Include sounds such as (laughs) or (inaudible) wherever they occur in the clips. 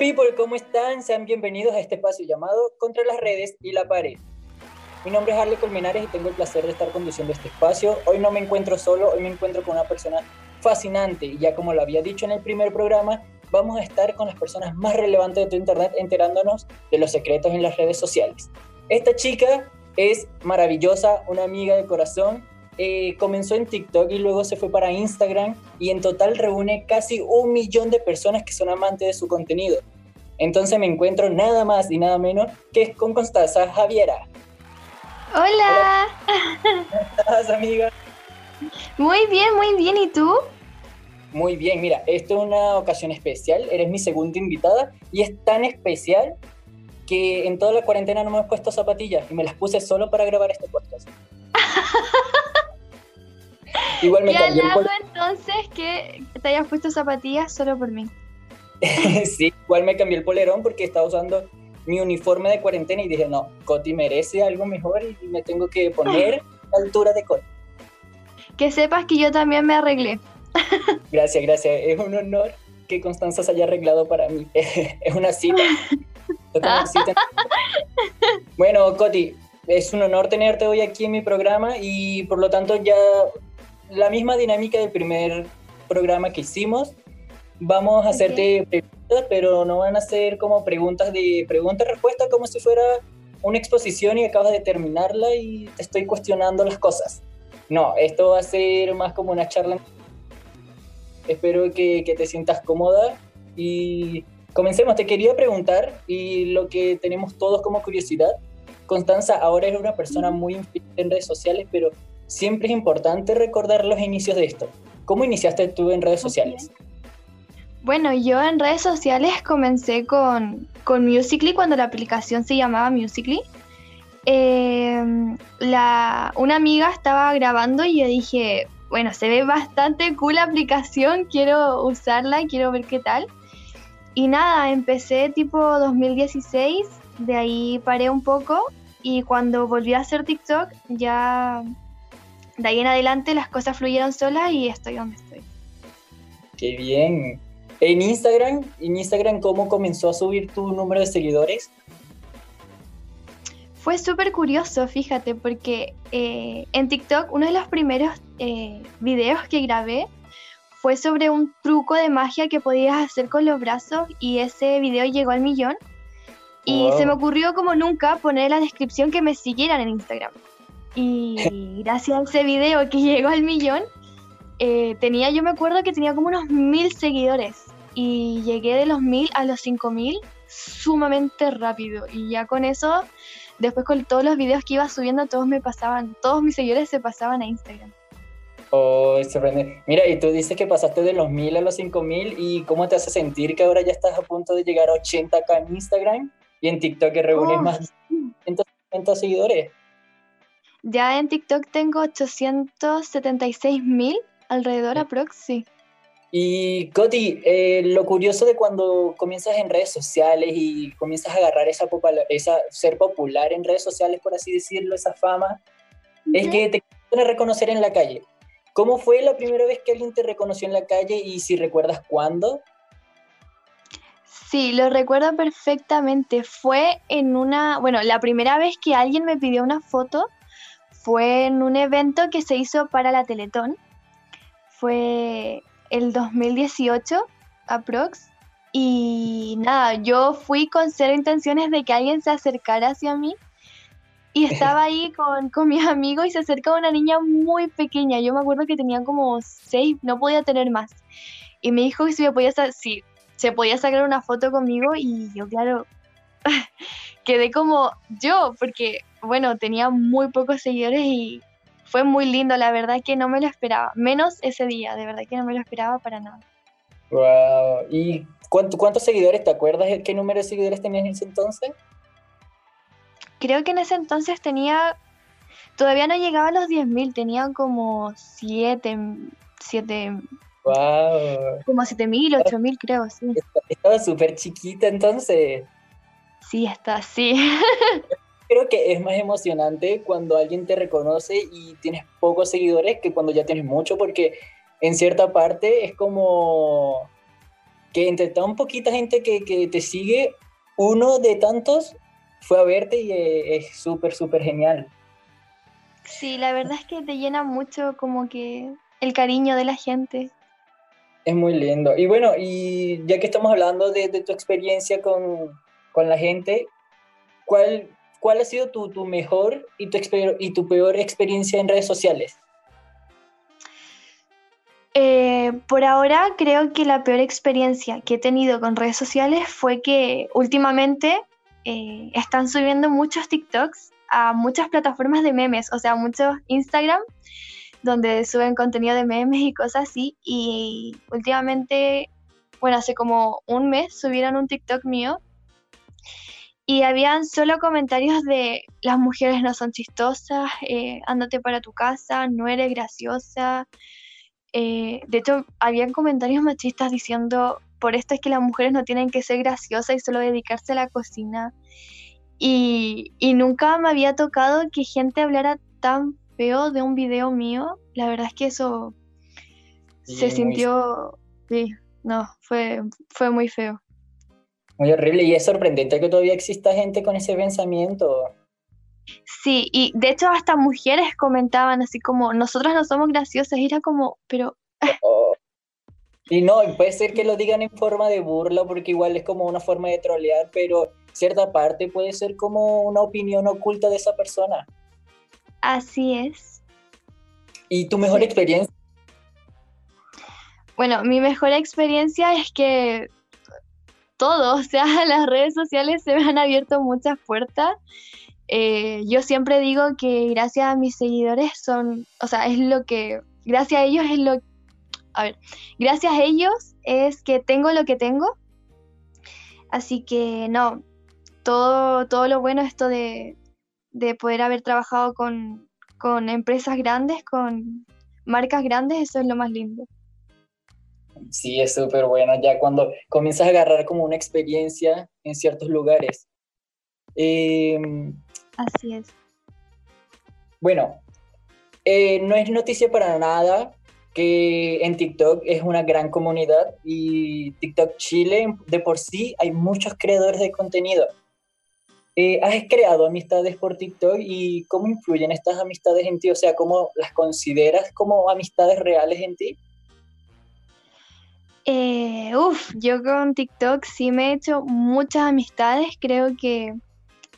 people, ¿cómo están? Sean bienvenidos a este espacio llamado Contra las redes y la pared. Mi nombre es Arle Colmenares y tengo el placer de estar conduciendo este espacio. Hoy no me encuentro solo, hoy me encuentro con una persona fascinante y ya como lo había dicho en el primer programa, vamos a estar con las personas más relevantes de tu internet enterándonos de los secretos en las redes sociales. Esta chica es maravillosa, una amiga de corazón. Eh, comenzó en TikTok y luego se fue para Instagram y en total reúne casi un millón de personas que son amantes de su contenido. Entonces me encuentro nada más y nada menos que con Constanza Javiera. Hola. ¿Cómo estás, amiga? Muy bien, muy bien. ¿Y tú? Muy bien, mira, esto es una ocasión especial. Eres mi segunda invitada y es tan especial que en toda la cuarentena no me he puesto zapatillas y me las puse solo para grabar este podcast. (laughs) Igual me cambió el entonces que te hayas puesto zapatillas solo por mí. (laughs) sí, igual me cambié el polerón porque estaba usando mi uniforme de cuarentena y dije, no, Coti merece algo mejor y me tengo que poner (laughs) a la altura de Coti. Que sepas que yo también me arreglé. (laughs) Gracias, gracias. Es un honor que Constanza se haya arreglado para mí. es una cita. bueno, Coti, es un honor tenerte hoy aquí en mi programa y por lo tanto ya la misma dinámica del primer programa que hicimos. Vamos a hacerte preguntas, pero no van a ser como preguntas de pregunta-respuesta, como si fuera una exposición y acabas de terminarla y te estoy cuestionando las cosas. No, esto va a ser más como una charla. Espero que, que te sientas cómoda y Comencemos, te quería preguntar, y lo que tenemos todos como curiosidad, Constanza, ahora eres una persona muy en redes sociales, pero siempre es importante recordar los inicios de esto. ¿Cómo iniciaste tú en redes sociales? Bueno, yo en redes sociales comencé con, con Musical.ly cuando la aplicación se llamaba Musical.ly. Em, la, una amiga estaba grabando y yo dije, bueno, se ve bastante cool la aplicación, quiero usarla, quiero ver qué tal. Y nada, empecé tipo 2016, de ahí paré un poco y cuando volví a hacer TikTok ya de ahí en adelante las cosas fluyeron solas y estoy donde estoy. Qué bien. En Instagram, en Instagram, ¿cómo comenzó a subir tu número de seguidores? Fue súper curioso, fíjate, porque eh, en TikTok uno de los primeros eh, videos que grabé fue sobre un truco de magia que podías hacer con los brazos y ese video llegó al millón. Y se me ocurrió como nunca poner en la descripción que me siguieran en Instagram. Y (laughs) gracias a ese video que llegó al millón, eh, tenía, yo me acuerdo que tenía como unos mil seguidores. Y llegué de los mil a los cinco mil sumamente rápido. Y ya con eso, después con todos los videos que iba subiendo, todos me pasaban, todos mis seguidores se pasaban a Instagram. Oh, sorprende. Mira, y tú dices que pasaste de los mil a los cinco mil y cómo te hace sentir que ahora ya estás a punto de llegar a 80k en Instagram y en TikTok que reúnes oh, más de seguidores. Ya en TikTok tengo 876 mil alrededor a proxy. Y Coti, eh, lo curioso de cuando comienzas en redes sociales y comienzas a agarrar esa, esa ser popular en redes sociales, por así decirlo, esa fama, es que te quieren reconocer en la calle. ¿Cómo fue la primera vez que alguien te reconoció en la calle y si recuerdas cuándo? Sí, lo recuerdo perfectamente. Fue en una, bueno, la primera vez que alguien me pidió una foto fue en un evento que se hizo para la Teletón. Fue el 2018, aprox. Y nada, yo fui con cero intenciones de que alguien se acercara hacia mí y estaba (laughs) ahí con, con mis amigos y se acerca una niña muy pequeña. Yo me acuerdo que tenía como seis, no podía tener más. Y me dijo que si me podía, si se podía sacar una foto conmigo y yo, claro, (laughs) quedé como yo, porque, bueno, tenía muy pocos seguidores y fue muy lindo, la verdad que no me lo esperaba, menos ese día, de verdad que no me lo esperaba para nada. Wow, ¿y cuántos seguidores, te acuerdas qué número de seguidores tenías en ese entonces? creo que en ese entonces tenía, todavía no llegaba a los 10.000, tenía como 7, 7, wow. como 7.000, 8.000 creo, sí. Estaba súper chiquita entonces. Sí, está, sí. (laughs) Creo que es más emocionante cuando alguien te reconoce y tienes pocos seguidores que cuando ya tienes mucho, porque en cierta parte es como que entre tan poquita gente que, que te sigue, uno de tantos fue a verte y eh, es súper, súper genial. Sí, la verdad es que te llena mucho como que el cariño de la gente. Es muy lindo. Y bueno, y ya que estamos hablando de, tu experiencia con, la gente, ¿cuál, cuál ha sido tu, tu mejor y tu, y tu peor experiencia en redes sociales? Eh, por ahora creo que la peor experiencia que he tenido con redes sociales fue que últimamente eh, están subiendo muchos TikToks a muchas plataformas de memes, o sea, muchos Instagram, donde suben contenido de memes y cosas así. Y últimamente, bueno, hace como un mes subieron un TikTok mío y habían solo comentarios de las mujeres no son chistosas, eh, ándate para tu casa, no eres graciosa. Eh, de hecho, habían comentarios machistas diciendo, por esto es que las mujeres no tienen que ser graciosas y solo dedicarse a la cocina. Y, nunca me había tocado que gente hablara tan feo de un video mío. La verdad es que eso se sintió, sí, no, fue, fue muy feo. Muy horrible y es sorprendente que todavía exista gente con ese pensamiento. Sí, y de hecho hasta mujeres comentaban así como, nosotras no somos graciosas, y era como, pero... Oh. Y no, puede ser que lo digan en forma de burla, porque igual es como una forma de trolear, pero cierta parte puede ser como una opinión oculta de esa persona. Así es. ¿Y tu mejor experiencia? Bueno, mi mejor experiencia es que todo, (laughs) o sea, las redes sociales se me han abierto muchas puertas. Eh, yo siempre digo que gracias a mis seguidores son, o sea, es lo que, gracias a ellos es lo, a ver, gracias a ellos es que tengo lo que tengo. Así que no, todo, todo lo bueno esto de, de poder haber trabajado con, con empresas grandes, con marcas grandes, eso es lo más lindo. Sí, es súper bueno, ya cuando comienzas a agarrar como una experiencia en ciertos lugares. Em, Así es. Bueno, eh, no es noticia para nada que en TikTok es una gran comunidad y TikTok Chile de por sí hay muchos creadores de contenido. Eh, ¿Has creado amistades por TikTok y cómo influyen estas amistades en ti? O sea, ¿cómo las consideras como amistades reales en ti? Eh, uf, yo con TikTok sí me he hecho muchas amistades. Creo que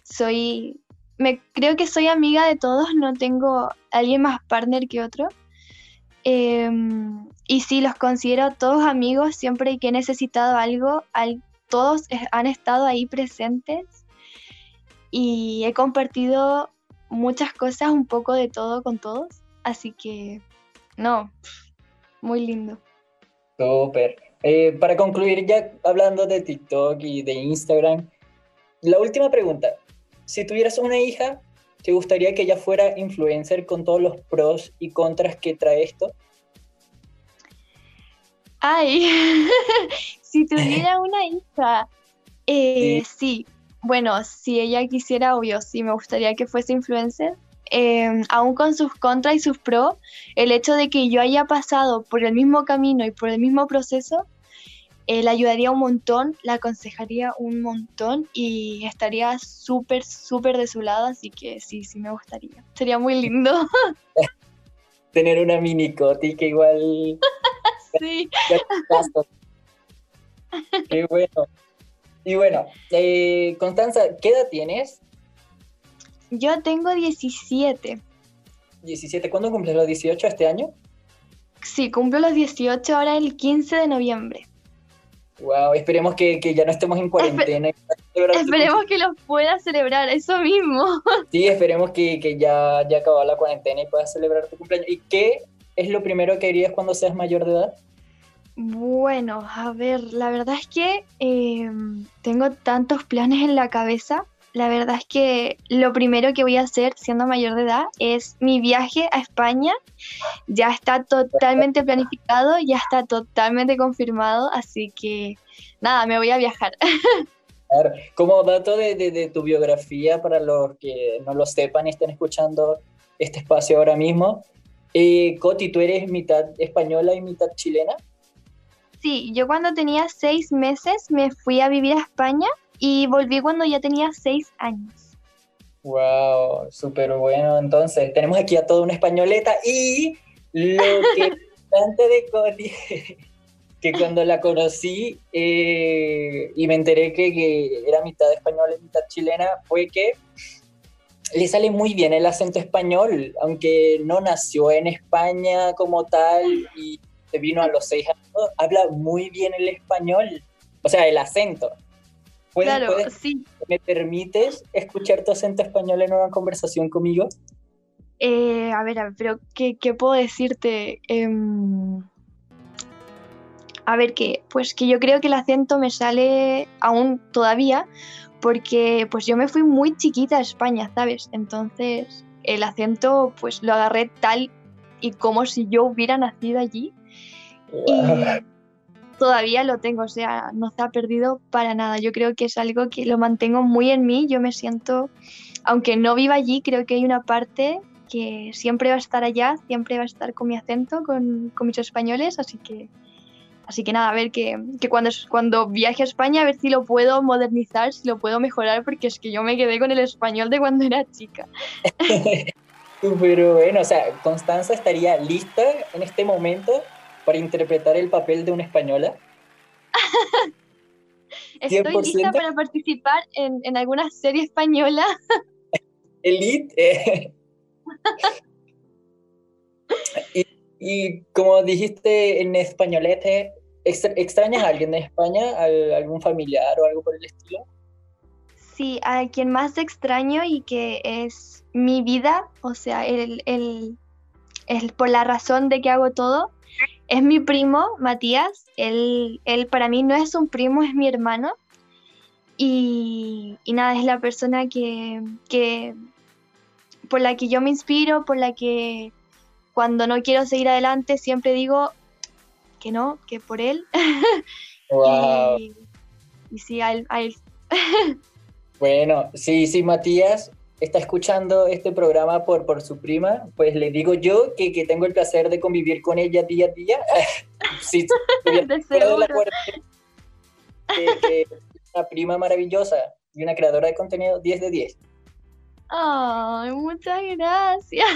soy, me creo que soy amiga de todos. No tengo alguien más partner que otro. Em, y sí, los considero todos amigos. Siempre que he necesitado algo, todos han estado ahí presentes y he compartido muchas cosas, un poco de todo con todos, así que no, muy lindo. Súper. Eh, para concluir ya hablando de TikTok y de Instagram, la última pregunta, si tuvieras una hija, ¿te gustaría que ella fuera influencer con todos los pros y contras que trae esto? Ay, (laughs) si tuviera (laughs) una hija, eh, sí. Bueno, si ella quisiera, obvio, sí me gustaría que fuese influencer. Em, aún con sus contras y sus pros, el hecho de que yo haya pasado por el mismo camino y por el mismo proceso, eh, la ayudaría un montón, la aconsejaría un montón y estaría súper, súper de su lado, así que sí, sí me gustaría. Sería muy lindo. (laughs) Tener una mini coti que igual... (laughs) sí. Qué bueno. Y bueno, eh, Constanza, ¿qué edad tienes? Yo tengo 17. 17, ¿cuándo cumples los 18 este año? Sí, cumplo los 18 ahora el 15 de noviembre. Wow, esperemos que, ya no estemos en cuarentena. esperemos que los puedas celebrar, eso mismo. (laughs) Sí, esperemos que, ya, ya acabó la cuarentena y puedas celebrar tu cumpleaños. ¿Y qué es lo primero que harías cuando seas mayor de edad? Bueno, a ver, la verdad es que em, tengo tantos planes en la cabeza. La verdad es que lo primero que voy a hacer siendo mayor de edad es mi viaje a España. Ya está totalmente planificado, ya está totalmente confirmado, así que nada, me voy a viajar. (laughs) Como dato de, tu biografía, para los que no lo sepan y estén escuchando este espacio ahora mismo, eh, Coti, ¿tú eres mitad española y mitad chilena? Sí, yo cuando tenía seis meses me fui a vivir a España y volví cuando ya tenía seis años. Wow, súper bueno. Entonces, tenemos aquí a toda una españoleta y lo que (laughs) de Coti, que cuando la conocí eh, y me enteré que, que, era mitad española y mitad chilena, fue que le sale muy bien el acento español, aunque no nació en España como tal y se vino a los seis años, habla muy bien el español, o sea, el acento. Claro, sí. ¿Me permites escuchar tu acento español en una conversación conmigo? Eh, a ver, a ver, pero ¿qué, qué puedo decirte? Em, a ver, que pues que yo creo que el acento me sale aún todavía, porque pues yo me fui muy chiquita a España, ¿sabes? Entonces el acento pues lo agarré tal y como si yo hubiera nacido allí. Y todavía lo tengo, o sea, no ha perdido para nada. Yo creo que es algo que lo mantengo muy en mí. Yo me siento, aunque no viva allí, creo que hay una parte que siempre va a estar allá, siempre va a estar con mi acento, con, con mis españoles, así que Así que nada, a ver que, cuando, cuando viaje a España, a ver si lo puedo modernizar, si lo puedo mejorar, porque es que yo me quedé con el español de cuando era chica. (laughs) Pero bueno, o sea, Constanza estaría lista en este momento para interpretar el papel de una española. (laughs) Estoy lista para participar en, en alguna serie española. (laughs) Elite. Eh. (laughs) y y como dijiste en españolete, ¿extrañas a alguien de España? ¿Algún familiar o algo por el estilo? Sí, a quien más extraño y que es mi vida, o sea, el, el, el, por la razón de que hago todo, es mi primo, Matías. Él, él para mí no es un primo, es mi hermano. Y, y nada, es la persona que, que, por la que yo me inspiro, por la que cuando no quiero seguir adelante, siempre digo que no, que por él. (laughs) y, y, sí, a él. (laughs) bueno, sí, sí, Matías está escuchando este programa por, por su prima, pues le digo yo que, que tengo el placer de convivir con ella día a día. (laughs) sí, (laughs) de seguro. una prima maravillosa y una creadora de contenido 10 de 10. Ay, muchas gracias.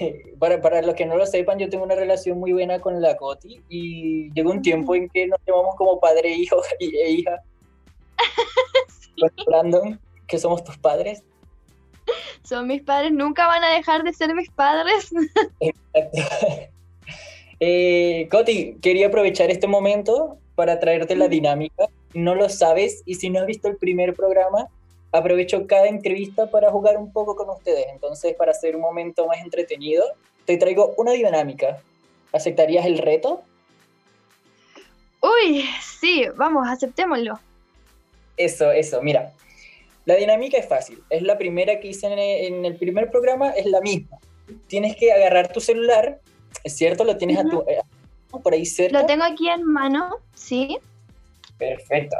(laughs) para, para los que no lo sepan, yo tengo una relación muy buena con la Coti y llegó un tiempo en que nos llamamos como padre, hijo e hija. Brandon, que somos tus padres. Son mis padres, nunca van a dejar de ser mis padres. (laughs) Eh, Coti, quería aprovechar este momento para traerte la dinámica. No lo sabes y si no has visto el primer programa, aprovecho cada entrevista para jugar un poco con ustedes. Entonces, para hacer un momento más entretenido, te traigo una dinámica. ¿Aceptarías el reto? Uy, sí, vamos, aceptémoslo. Eso, eso, mira. La dinámica es fácil. Es la primera que hice en el primer programa, es la misma. Tienes que agarrar tu celular, ¿es cierto? Lo tienes a tu, eh, por ahí cerca. Lo tengo aquí en mano, sí. Perfecto.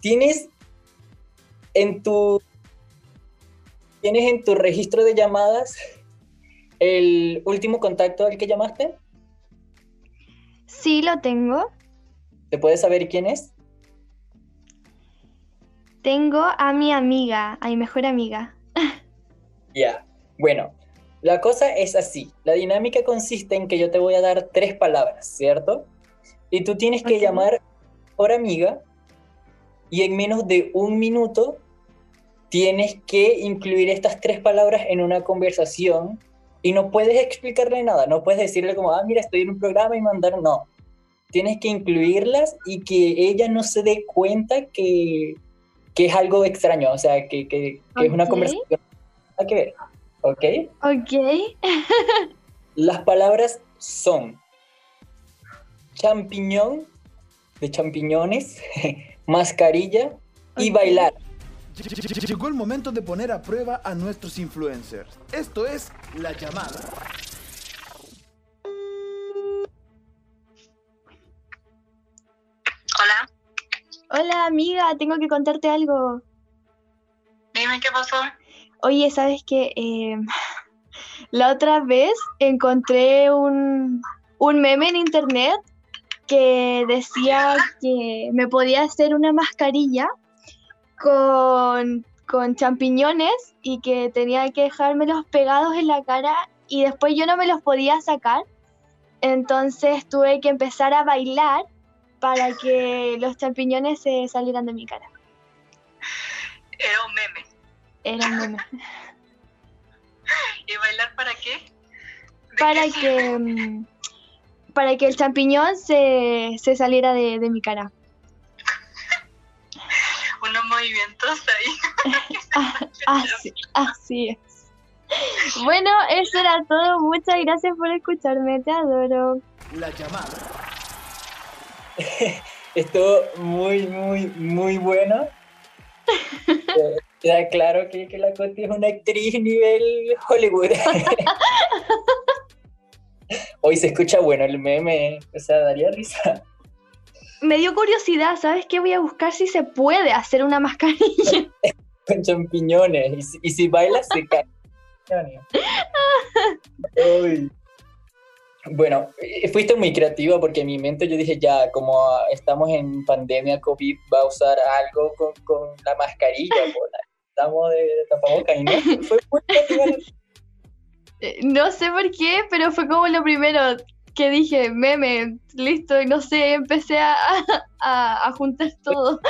Tienes en tu tienes en tu registro de llamadas el último contacto al que llamaste? Sí, lo tengo. ¿Te puedes saber quién es? Tengo a mi amiga, a mi mejor amiga. Ya, bueno, la cosa es así. La dinámica consiste en que yo te voy a dar tres palabras, ¿cierto? Y tú tienes que llamar por amiga y en menos de un minuto tienes que incluir estas tres palabras en una conversación y no puedes explicarle nada, no puedes decirle como, ah, mira, estoy en un programa y mandar, no. Tienes que incluirlas y que ella no se dé cuenta que, que es algo extraño, o sea, que, que, que es una conversación. Hay que ver, ¿ok? Ok. (laughs) Las palabras son champiñón, de champiñones, (laughs) mascarilla y bailar. Llegó el momento de poner a prueba a nuestros influencers. Esto es La Llamada. Hola amiga, tengo que contarte algo. Dime qué pasó. Oye, ¿sabes qué? Eh, (laughs) la otra vez encontré un, un meme en internet que decía que me podía hacer una mascarilla con, con champiñones y que tenía que dejármelos pegados en la cara y después yo no me los podía sacar. Entonces tuve que empezar a bailar para que los champiñones se salieran de mi cara. Era un meme. Era un meme. ¿Y bailar para qué? ¿De Para qué que, mm, para que el champiñón se, se saliera de, de mi cara. Unos movimientos (laughs) ahí. Ah, Así, así es. Bueno, eso era todo. Muchas gracias por escucharme. Te adoro. La llamada. (laughs) Estuvo muy, muy, muy bueno. (laughs) Queda claro que, que la Coti es una actriz nivel Hollywood. (laughs) Hoy se escucha bueno el meme, o sea, daría risa. Me dio curiosidad, ¿sabes qué? Voy a buscar si se puede hacer una mascarilla. Con champiñones. Y si, y si bailas, se cae. Uy. Bueno, eh, fuiste muy creativa porque en mi mente yo dije, ya, como ah, estamos en pandemia COVID, va a usar algo con, con la mascarilla. (laughs) Estamos de tapabocas y no. (laughs) Fue muy creativa. Eh, No sé por qué, pero fue como lo primero que dije, meme, listo, y no sé, empecé a, (laughs) a, a juntar todo.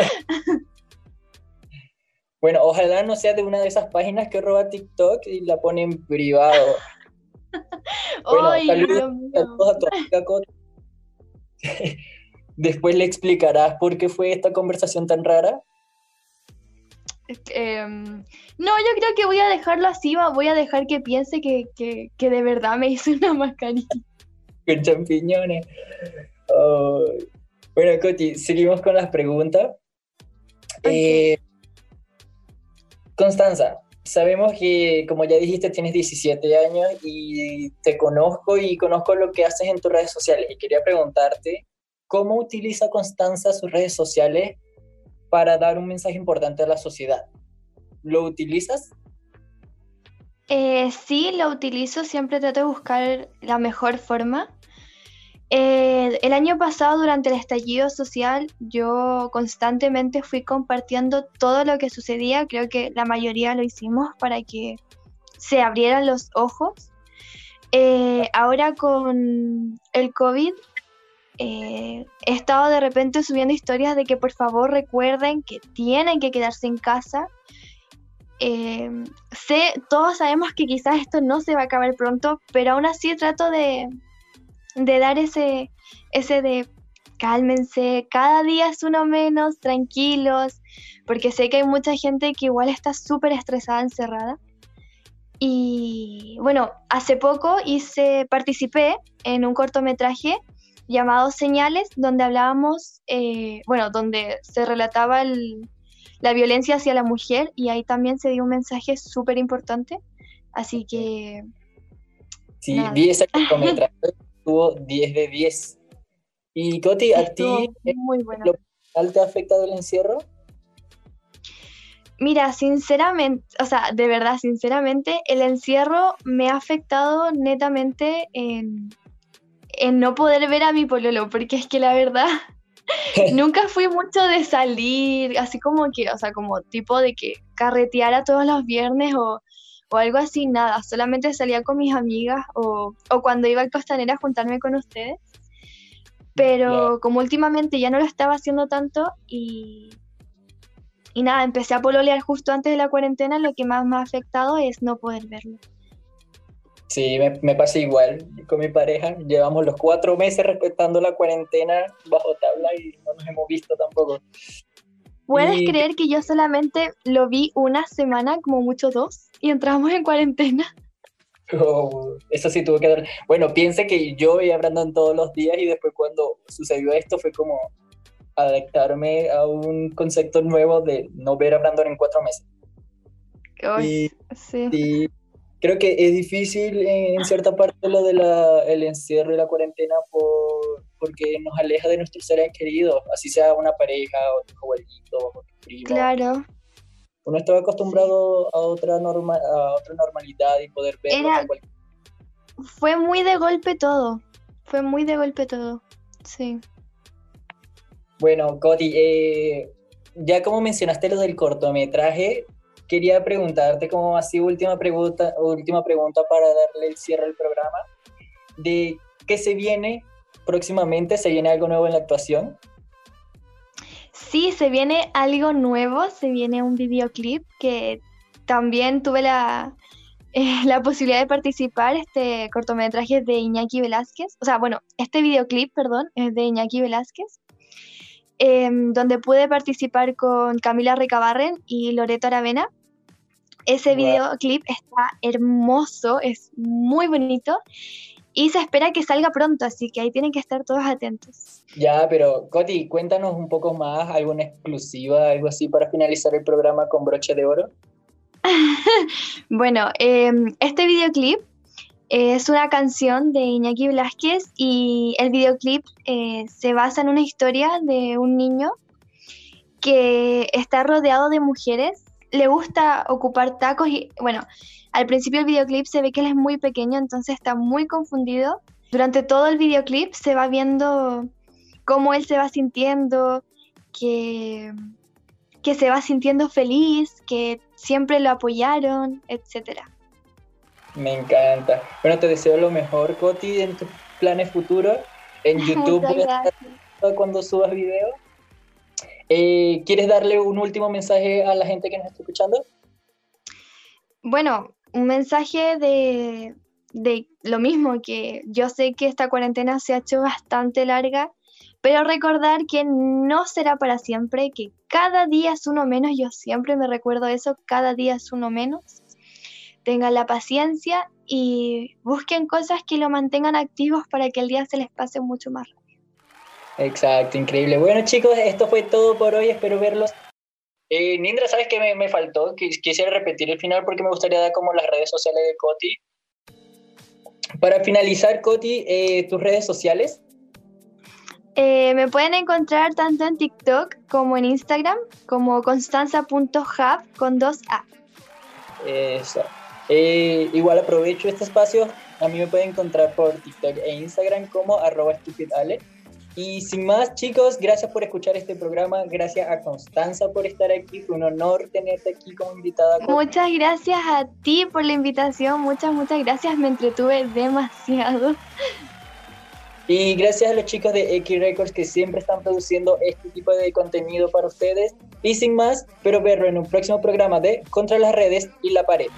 Bueno, ojalá no sea de una de esas páginas que roba TikTok y la pone en privado. Bueno, Ay, saludos, Dios mío. saludos a tu amiga Coti. (laughs) Después le explicarás por qué fue esta conversación tan rara. Em, no, yo creo que voy a dejarlo así, va- voy a dejar que piense que, que, que de verdad me (laughs) hice una mascarilla. con champiñones. Bueno, Coti, seguimos con las preguntas. Eh, Constanza, sabemos que, como ya dijiste, tienes 17 años y te conozco y conozco lo que haces en tus redes sociales. Y quería preguntarte, ¿cómo utiliza Constanza sus redes sociales para dar un mensaje importante a la sociedad? ¿Lo utilizas? Eh, sí, lo utilizo, siempre trato de buscar la mejor forma. Eh, el año pasado, durante el estallido social, yo constantemente fui compartiendo todo lo que sucedía. Creo que la mayoría lo hicimos para que se abrieran los ojos. Eh, ahora con el COVID, eh, he estado de repente subiendo historias de que por favor recuerden que tienen que quedarse en casa. Sé, todos sabemos que quizás esto no se va a acabar pronto, pero aún así trato de, de dar ese, ese de cálmense, cada día es uno menos, tranquilos, porque sé que hay mucha gente que igual está súper estresada, encerrada. Y bueno, hace poco hice, participé en un cortometraje llamado Señales, donde hablábamos, eh, bueno, donde se relataba el, la violencia hacia la mujer y ahí también se dio un mensaje súper importante. Así que Sí, Nada. vi ese cortometraje, (laughs) estuvo 10 de 10. Y Coti, ¿a ti muy bueno. lo personal te ha afectado el encierro? Mira, sinceramente, o sea, de verdad, sinceramente, el encierro me ha afectado netamente en, en no poder ver a mi pololo, porque es que la verdad, (laughs) nunca fui mucho de salir, así como que, o sea, como tipo de que carreteara todos los viernes o, o algo así, nada, solamente salía con mis amigas o, o cuando iba al Costanera a juntarme con ustedes. Pero Claro. como últimamente ya no lo estaba haciendo tanto y, y nada, empecé a pololear justo antes de la cuarentena, lo que más me ha afectado es no poder verlo. Sí, me, me pasa igual con mi pareja. Llevamos los cuatro meses respetando la cuarentena bajo tabla y no nos hemos visto tampoco. ¿Puedes Y- creer que yo solamente lo vi una semana, como mucho dos, y entramos en cuarentena? Oh, eso sí tuvo que dar. Bueno, piense que yo veía a Brandon todos los días y después cuando sucedió esto fue como adaptarme a un concepto nuevo de no ver a Brandon en cuatro meses. Y sí. Sí, creo que es difícil en, en cierta parte lo del el encierro y la cuarentena por, porque nos aleja de nuestros seres queridos, así sea una pareja o tu abuelito o tu primo. Claro. Uno estaba acostumbrado a otra norma, a otra normalidad y poder verlo Era- a cualquier- Fue muy de golpe todo. Fue muy de golpe todo. Sí. Bueno, Coti, eh, ya como mencionaste lo del cortometraje, quería preguntarte como así última pregunta, última pregunta para darle el cierre al programa, de qué se viene próximamente, ¿se viene algo nuevo en la actuación? Sí, se viene algo nuevo, se viene un videoclip que también tuve la, (laughs) eh, la posibilidad de participar, este cortometraje de Iñaki Velázquez, o sea, bueno, este videoclip, perdón, es de Iñaki Velázquez, em, donde pude participar con Camila Recabarren y Loreto Aravena. Ese videoclip está hermoso, es muy bonito y se espera que salga pronto, así que ahí tienen que estar todos atentos. Ya, pero Coti, cuéntanos un poco más, alguna exclusiva, algo así para finalizar el programa con broche de oro. (laughs) bueno, em, este videoclip es una canción de Iñaki Blasquez y el videoclip eh, se basa en una historia de un niño que está rodeado de mujeres, le gusta ocupar tacos y, bueno, al principio del videoclip se ve que él es muy pequeño, entonces está muy confundido. Durante todo el videoclip se va viendo cómo él se va sintiendo, que, que se va sintiendo feliz, que siempre lo apoyaron, etc. Me encanta. Bueno, te deseo lo mejor, Coti, en tus planes futuros. En (laughs) YouTube cuando subas video. Eh, ¿Quieres darle un último mensaje a la gente que nos está escuchando? Bueno, un mensaje de, lo mismo, que yo sé que esta cuarentena se ha hecho bastante larga, pero recordar que no será para siempre, que cada día es uno menos, yo siempre me recuerdo eso, cada día es uno menos. Tengan la paciencia y busquen cosas que lo mantengan activos para que el día se les pase mucho más rápido. Exacto, increíble. Bueno chicos, esto fue todo por hoy, espero verlos eh, Nindra, ¿sabes qué me, me faltó? Quisiera repetir el final porque me gustaría dar como las redes sociales de Coti. Para finalizar, Coti, eh, tus redes sociales. Eh, me pueden encontrar tanto en TikTok como en Instagram, como constanza.hub con dos A. Eso. Eh, igual aprovecho este espacio. A mí me pueden encontrar por TikTok e Instagram como arroba stupidale. Y sin más, chicos, gracias por escuchar este programa. Gracias a Constanza por estar aquí. Fue un honor tenerte aquí como invitada. Muchas gracias a ti por la invitación. Muchas, muchas gracias. Me entretuve demasiado. Y gracias a los chicos de X Records que siempre están produciendo este tipo de contenido para ustedes. Y sin más, espero verlo en un próximo programa de Contra las redes y la pared.